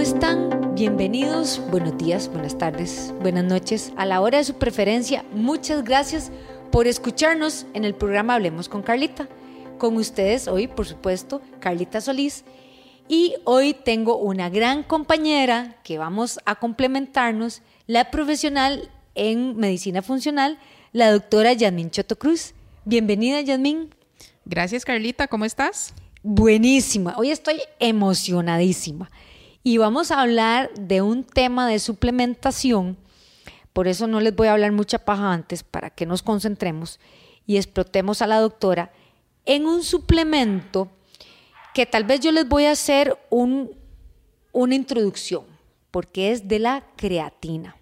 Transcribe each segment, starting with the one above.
¿cómo están? Bienvenidos, buenos días, buenas tardes, buenas noches. A la hora de su preferencia, muchas gracias por escucharnos en el programa Hablemos con Carlita. Con ustedes hoy, por supuesto, Carlita Solís. Y hoy tengo una gran compañera que vamos a complementarnos, la profesional en medicina funcional, la doctora Yasmin Choto Cruz. Bienvenida, Yasmin. Gracias, Carlita. ¿Cómo estás? Buenísima. Hoy estoy emocionadísima. Y vamos a hablar de un tema de suplementación. Por eso no les voy a hablar mucha paja antes, para que nos concentremos y explotemos a la doctora en un suplemento que tal vez yo les voy a hacer un, una introducción, porque es de la creatina.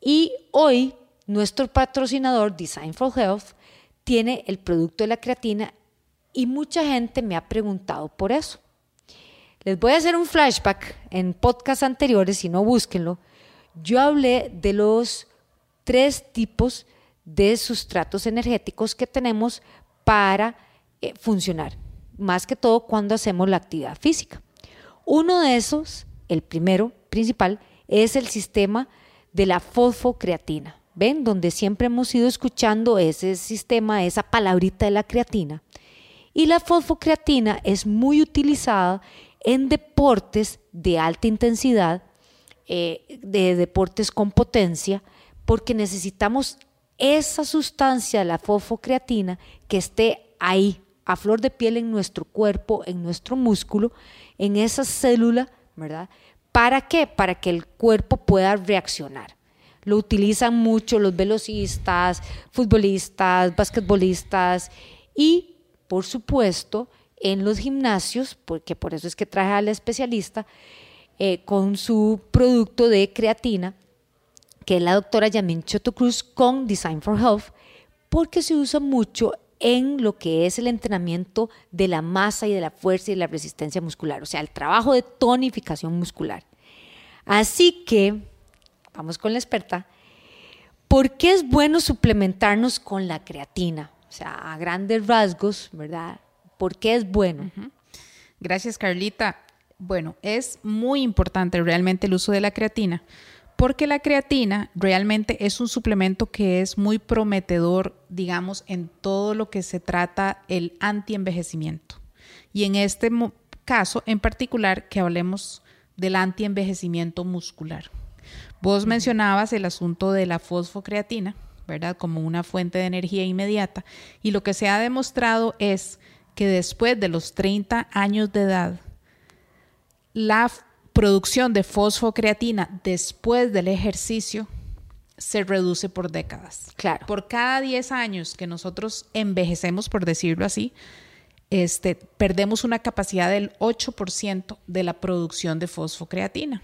Y hoy nuestro patrocinador Design for Health tiene el producto de la creatina y mucha gente me ha preguntado por eso. Les voy a hacer un flashback en podcasts anteriores, si no búsquenlo. Yo hablé de los tres tipos de sustratos energéticos que tenemos para eh, funcionar, más que todo cuando hacemos la actividad física. Uno de esos, el primero principal, es el sistema de la fosfocreatina. ¿Ven? Donde siempre hemos ido escuchando ese sistema, esa palabrita de la creatina. Y la fosfocreatina es muy utilizada en deportes de alta intensidad, eh, de deportes con potencia, porque necesitamos esa sustancia, la fosfocreatina, que esté ahí, a flor de piel en nuestro cuerpo, en nuestro músculo, en esa célula, ¿verdad? ¿Para qué? Para que el cuerpo pueda reaccionar. Lo utilizan mucho los velocistas, futbolistas, basquetbolistas y, por supuesto, en los gimnasios, porque por eso es que traje al especialista, eh, con su producto de creatina, que es la doctora Yamin Choto Cruz con Design for Health, porque se usa mucho en lo que es el entrenamiento de la masa y de la fuerza y de la resistencia muscular, o sea, el trabajo de tonificación muscular. Así que, vamos con la experta, ¿por qué es bueno suplementarnos con la creatina? O sea, a grandes rasgos, ¿verdad? ¿Por qué es bueno? Gracias, Carlita. Bueno, es muy importante realmente el uso de la creatina porque la creatina realmente es un suplemento que es muy prometedor, digamos, en todo lo que se trata el antienvejecimiento. Y en este caso en particular que hablemos del antienvejecimiento muscular. Vos mencionabas el asunto de la fosfocreatina, ¿verdad? Como una fuente de energía inmediata. Y lo que se ha demostrado es que después de los 30 años de edad, la producción de fosfocreatina después del ejercicio se reduce por décadas. Claro. Por cada 10 años que nosotros envejecemos, por decirlo así, este, perdemos una capacidad del 8% de la producción de fosfocreatina.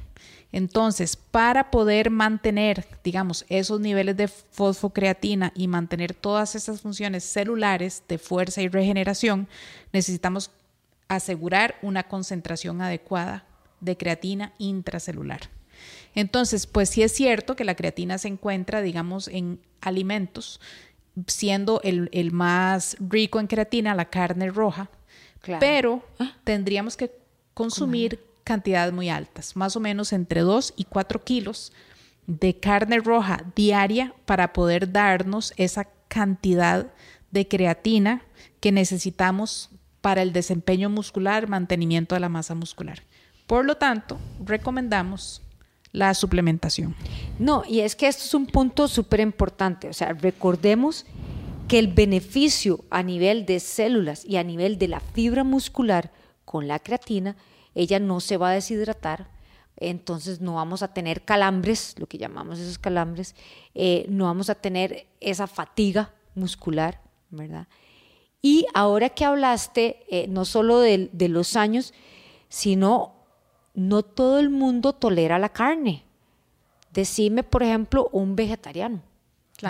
Entonces, para poder mantener, digamos, esos niveles de fosfocreatina y mantener todas esas funciones celulares de fuerza y regeneración, necesitamos asegurar una concentración adecuada de creatina intracelular. Entonces, pues sí es cierto que la creatina se encuentra, digamos, en alimentos, siendo el, más rico en creatina la carne roja, pero ah. tendríamos que consumir cantidades muy altas, más o menos entre 2 y 4 kilos de carne roja diaria para poder darnos esa cantidad de creatina que necesitamos para el desempeño muscular, mantenimiento de la masa muscular. Por lo tanto, recomendamos la suplementación. No, y es que esto es un punto súper importante. O sea, recordemos que el beneficio a nivel de células y a nivel de la fibra muscular con la creatina, ella no se va a deshidratar, entonces no vamos a tener calambres, lo que llamamos esos calambres, eh, no vamos a tener esa fatiga muscular, ¿verdad? Y ahora que hablaste eh, no solo de, de los años, sino no todo el mundo tolera la carne. Decime, por ejemplo, un vegetariano.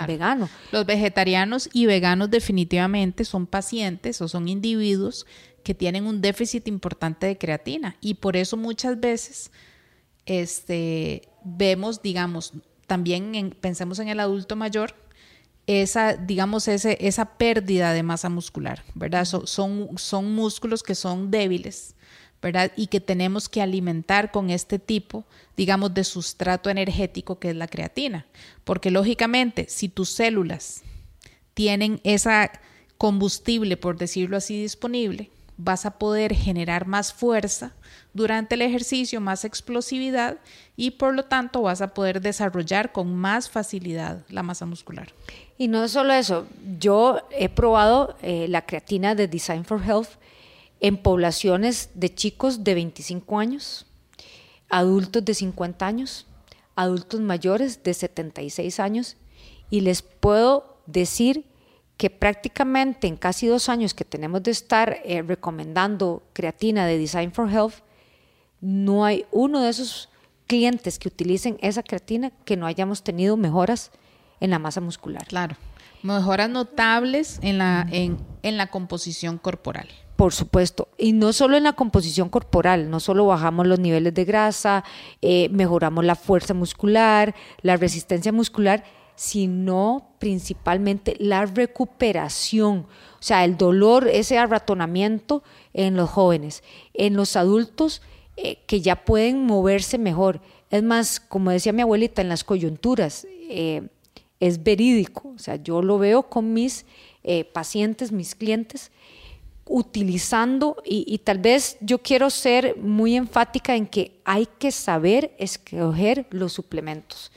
vegano. Los vegetarianos y veganos definitivamente son pacientes o son individuos que tienen un déficit importante de creatina y por eso muchas veces este, vemos, digamos, también pensemos en el adulto mayor, esa, digamos, ese, esa pérdida de masa muscular, ¿verdad? son, son músculos que son débiles Y que tenemos que alimentar con este tipo, digamos, de sustrato energético que es la creatina. Porque lógicamente, si tus células tienen esa combustible, por decirlo así, disponible, vas a poder generar más fuerza durante el ejercicio, más explosividad y por lo tanto vas a poder desarrollar con más facilidad la masa muscular. Y no solo eso, yo he probado eh, la creatina de Design for Health en poblaciones de chicos de 25 años, adultos de 50 años, adultos mayores de 76 años y les puedo decir que prácticamente en casi dos años que tenemos de estar eh, recomendando creatina de Design for Health, no hay uno de esos clientes que utilicen esa creatina que no hayamos tenido mejoras en la masa muscular. Claro, mejoras notables en la, en, la composición corporal. Por supuesto, y no solo en la composición corporal, no solo bajamos los niveles de grasa, eh, mejoramos la fuerza muscular, la resistencia muscular, sino principalmente la recuperación, o sea, el dolor, ese arratonamiento en los jóvenes, en los adultos eh, que ya pueden moverse mejor. Es más, como decía mi abuelita, en las coyunturas, eh, es verídico, o sea, yo lo veo con mis pacientes, mis clientes, utilizando, y, y, tal vez yo quiero ser muy enfática en que hay que saber escoger los suplementos.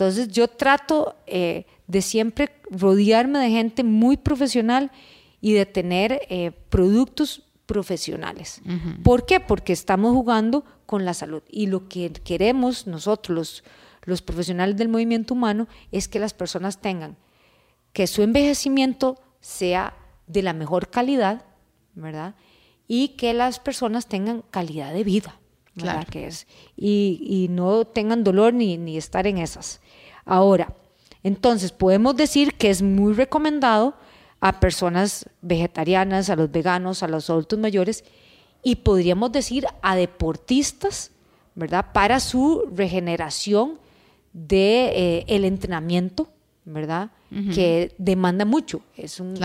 Entonces yo trato eh, de siempre rodearme de gente muy profesional y de tener eh, productos profesionales. ¿Por qué? Porque estamos jugando con la salud y lo que queremos nosotros, los, los profesionales del movimiento humano, es que las personas tengan que su envejecimiento sea de la mejor calidad, ¿verdad? Y que las personas tengan calidad de vida. Claro. Que es, y, no tengan dolor ni, ni estar en esas. Ahora, entonces podemos decir que es muy recomendado a personas vegetarianas, a los veganos, a los adultos mayores y podríamos decir a deportistas, ¿verdad? Para su regeneración de eh, el entrenamiento, ¿verdad? Que demanda mucho. Es un,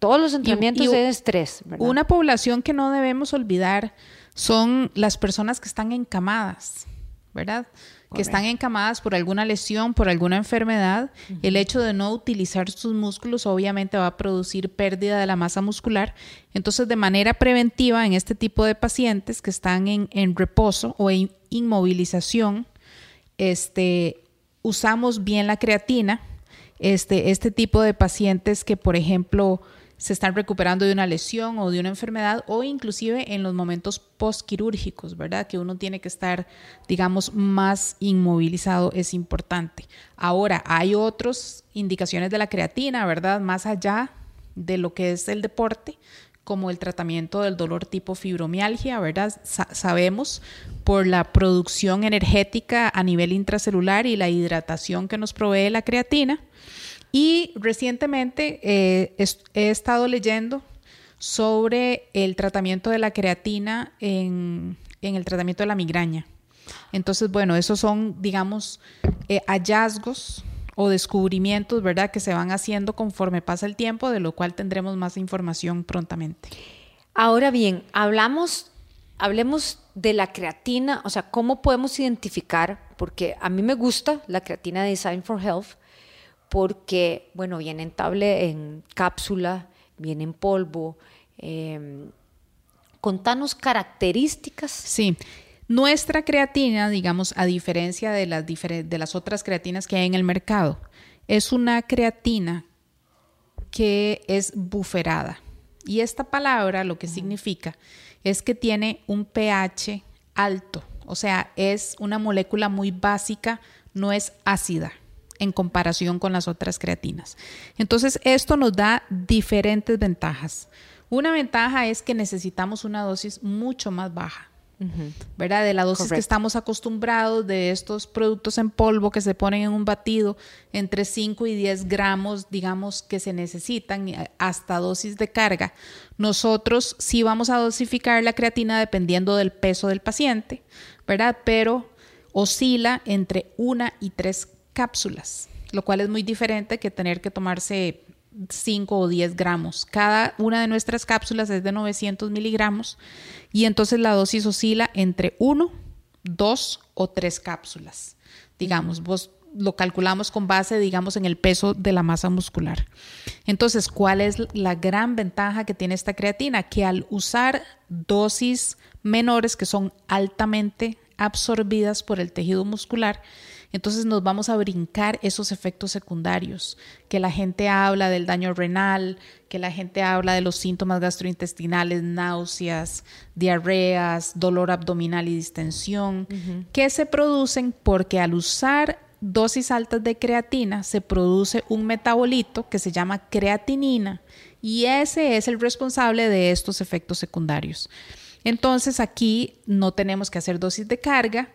todos los entrenamientos de estrés. Una población que no debemos olvidar son las personas que están encamadas, ¿verdad? Que están encamadas por alguna lesión, por alguna enfermedad. El hecho de no utilizar sus músculos obviamente va a producir pérdida de la masa muscular. Entonces, de manera preventiva, en este tipo de pacientes que están en, reposo o en inmovilización, este, usamos bien la creatina. Este, este tipo de pacientes que, por ejemplo, se están recuperando de una lesión o de una enfermedad o inclusive en los momentos postquirúrgicos, ¿verdad? Que uno tiene que estar, digamos, más inmovilizado, es importante. Ahora, hay otras indicaciones de la creatina, ¿verdad? Más allá de lo que es el deporte, como el tratamiento del dolor tipo fibromialgia, ¿verdad? sabemos por la producción energética a nivel intracelular y la hidratación que nos provee la creatina y recientemente eh, he estado leyendo sobre el tratamiento de la creatina en, el tratamiento de la migraña. Entonces, bueno, esos son, digamos, eh, hallazgos o descubrimientos, ¿verdad?, que se van haciendo conforme pasa el tiempo, de lo cual tendremos más información prontamente. Ahora bien, hablamos, hablemos de la creatina, o sea, cómo podemos identificar, porque a mí me gusta la creatina Design for Health, porque, bueno, viene en tablet, en cápsula, viene en polvo. Eh, contanos características. Sí. Nuestra creatina, digamos, a diferencia de las, de las otras creatinas que hay en el mercado, es una creatina que es buferada. Y esta palabra lo que significa es que tiene un pH alto, o sea, es una molécula muy básica, no es ácida en comparación con las otras creatinas. Entonces, esto nos da diferentes ventajas. Una ventaja es que necesitamos una dosis mucho más baja. ¿Verdad? De la dosis que estamos acostumbrados de estos productos en polvo que se ponen en un batido, entre 5 y 10 gramos, digamos, que se necesitan hasta dosis de carga. Nosotros sí vamos a dosificar la creatina dependiendo del peso del paciente, ¿verdad? Pero oscila entre una y tres cápsulas, lo cual es muy diferente que tener que tomarse 5 o 10 gramos. Cada una de nuestras cápsulas es de 900 miligramos y entonces la dosis oscila entre 1, 2 o 3 cápsulas. Digamos, vos lo calculamos con base, digamos, en el peso de la masa muscular. Entonces, ¿cuál es la gran ventaja que tiene esta creatina? Que al usar dosis menores que son altamente absorbidas por el tejido muscular, entonces nos vamos a brincar esos efectos secundarios, que la gente habla del daño renal, que la gente habla de los síntomas gastrointestinales, náuseas, diarreas, dolor abdominal y distensión, que se producen porque al usar dosis altas de creatina se produce un metabolito que se llama creatinina y ese es el responsable de estos efectos secundarios. Entonces aquí no tenemos que hacer dosis de carga,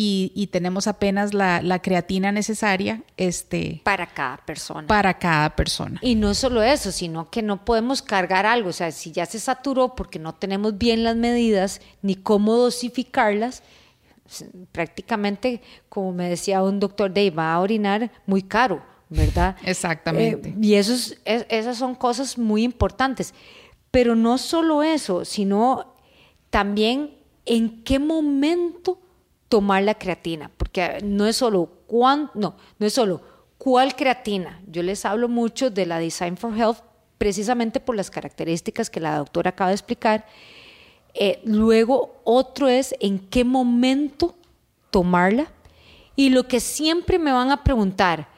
y, tenemos apenas la, creatina necesaria este, para cada persona. Para cada persona. Y no solo eso, sino que no podemos cargar algo. O sea, si ya se saturó porque no tenemos bien las medidas ni cómo dosificarlas, prácticamente, como me decía un doctor, de va a orinar muy caro, ¿verdad? Exactamente. Eh, y esos, esas son cosas muy importantes. Pero no solo eso, sino también en qué momento tomar la creatina, porque no es solo cuán, no, no es solo cuál creatina. Yo les hablo mucho de la Design for Health precisamente por las características que la doctora acaba de explicar. Eh, luego, otro es en qué momento tomarla. Y lo que siempre me van a preguntar,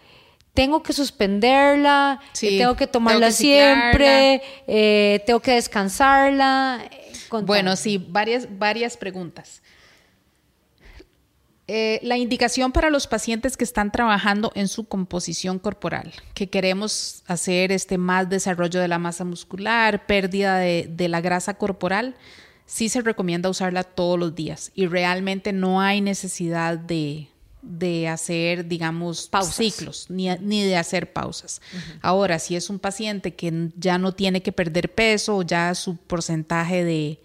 tengo que suspenderla, tengo que tomarla siempre, eh, tengo que descansarla. Bueno, sí, varias, varias preguntas. Eh, la indicación para los pacientes que están trabajando en su composición corporal, que queremos hacer este más desarrollo de la masa muscular, pérdida de, la grasa corporal, sí se recomienda usarla todos los días. Y realmente no hay necesidad de, hacer, digamos, ciclos, ni, de hacer pausas. Ahora, si es un paciente que ya no tiene que perder peso, ya su porcentaje de,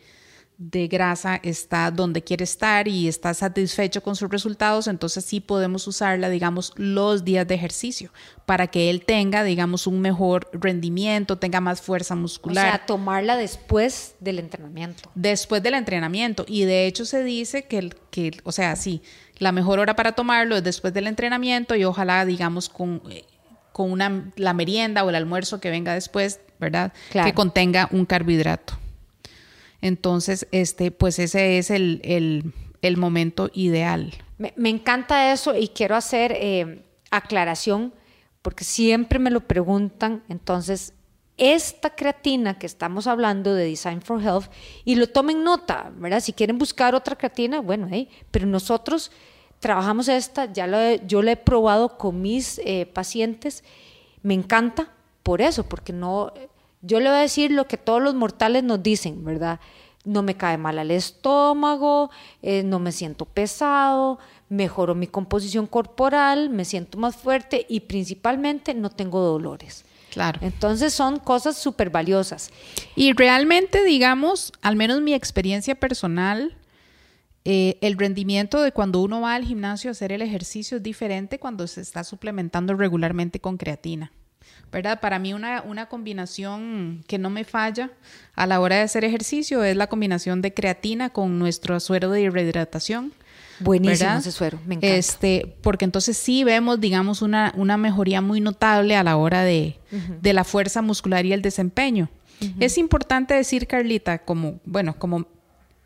de grasa está donde quiere estar y está satisfecho con sus resultados, entonces sí podemos usarla, digamos, los días de ejercicio para que él tenga, digamos, un mejor rendimiento, tenga más fuerza muscular. O sea, tomarla después del entrenamiento. Después del entrenamiento. Y de hecho se dice que, que o sea, sí, la mejor hora para tomarlo es después del entrenamiento y ojalá, digamos, con, eh, con una, la merienda o el almuerzo que venga después, ¿verdad? Que contenga un carbohidrato. Entonces, este, pues ese es el, momento ideal. Me, encanta eso y quiero hacer eh, aclaración porque siempre me lo preguntan. Entonces, esta creatina que estamos hablando de Design for Health, y lo tomen nota, ¿verdad? Si quieren buscar otra creatina, bueno, pero nosotros trabajamos esta, ya lo yo la he probado con mis eh, pacientes, me encanta por eso, porque no, yo le voy a decir lo que todos los mortales nos dicen, ¿verdad? No me cae mal al estómago, eh, no me siento pesado, mejoro mi composición corporal, me siento más fuerte y principalmente no tengo dolores. Claro. Entonces son cosas súper valiosas. Y realmente, digamos, al menos mi experiencia personal, eh, el rendimiento de cuando uno va al gimnasio a hacer el ejercicio es diferente cuando se está suplementando regularmente con creatina. ¿Verdad? Para mí una, una combinación que no me falla a la hora de hacer ejercicio es la combinación de creatina con nuestro suero de rehidratación. Buenísimo ese suero, me encanta. Este, porque entonces sí vemos, digamos, una, una mejoría muy notable a la hora de, de la fuerza muscular y el desempeño. Es importante decir, Carlita, como, bueno, como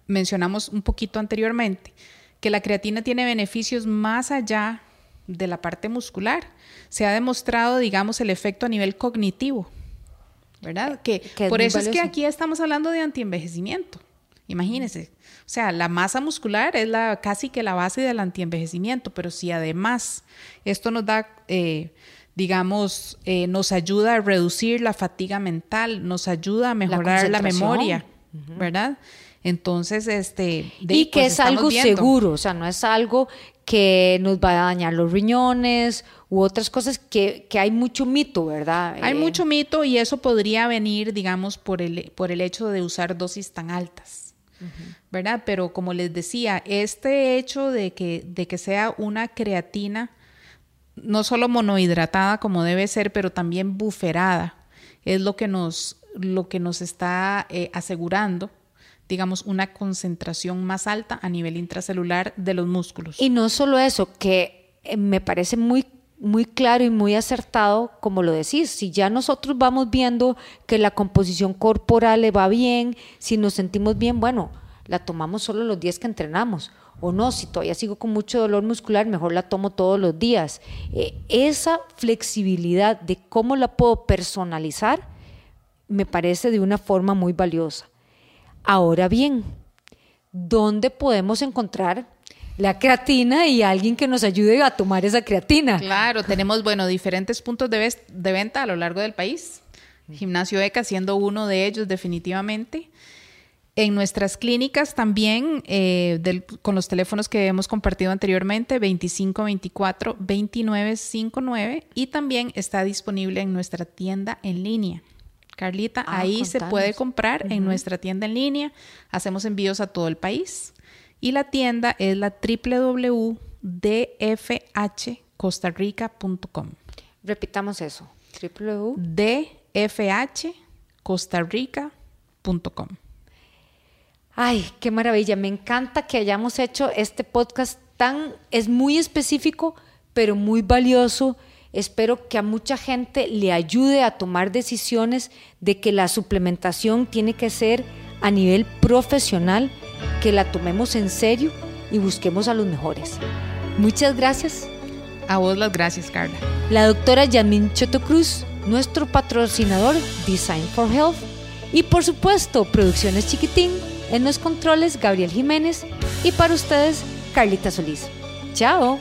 mencionamos un poquito anteriormente, que la creatina tiene beneficios más allá de la parte muscular. Se ha demostrado, digamos, el efecto a nivel cognitivo, ¿verdad? Que, por eso es que aquí estamos hablando de antienvejecimiento. Imagínense. O sea, la masa muscular es la, casi que la base del antienvejecimiento, pero si además esto nos da, eh, digamos, eh, nos ayuda a reducir la fatiga mental, nos ayuda a mejorar la, memoria, ¿verdad? Entonces, este... y que pues, es algo seguro, o sea, no es algo que nos va a dañar los riñones u otras cosas que, hay mucho mito, ¿verdad? Hay eh, mucho mito y eso podría venir, digamos, por el, por el hecho de usar dosis tan altas, ¿verdad? Pero como les decía, este hecho de que, de que sea una creatina no solo monohidratada como debe ser, pero también buferada, es lo que nos, lo que nos está eh, asegurando digamos, una concentración más alta a nivel intracelular de los músculos. Y no solo eso, que eh, me parece muy muy claro y muy acertado, como lo decís, si ya nosotros vamos viendo que la composición corporal le va bien, si nos sentimos bien, bueno, la tomamos solo los días que entrenamos. O no, si todavía sigo con mucho dolor muscular, mejor la tomo todos los días. Eh, esa flexibilidad de cómo la puedo personalizar me parece de una forma muy valiosa. Ahora bien, ¿dónde podemos encontrar la creatina y alguien que nos ayude a tomar esa creatina. Claro, tenemos, bueno, diferentes puntos de, venta a lo largo del país. Gimnasio ECA siendo uno de ellos definitivamente. En nuestras clínicas también, eh, con los teléfonos que hemos compartido anteriormente, 2524 2959 y también está disponible en nuestra tienda en línea. Carlita, ah, ahí se puede comprar en nuestra tienda en línea. Hacemos envíos a todo el país. Y la tienda es la www.dfhcostarrica.com. Repitamos eso. www.dfhcostarrica.com. Ay, qué maravilla. Me encanta que hayamos hecho este podcast tan, es muy específico, pero muy valioso. Espero que a mucha gente le ayude a tomar decisiones de que la suplementación tiene que ser a nivel profesional que la tomemos en serio y busquemos a los mejores. Muchas gracias. A vos las gracias, Carla. La doctora Yamin Choto Cruz, nuestro patrocinador Design for Health. Y por supuesto, Producciones Chiquitín, en los controles Gabriel Jiménez y para ustedes, Carlita Solís. Chao.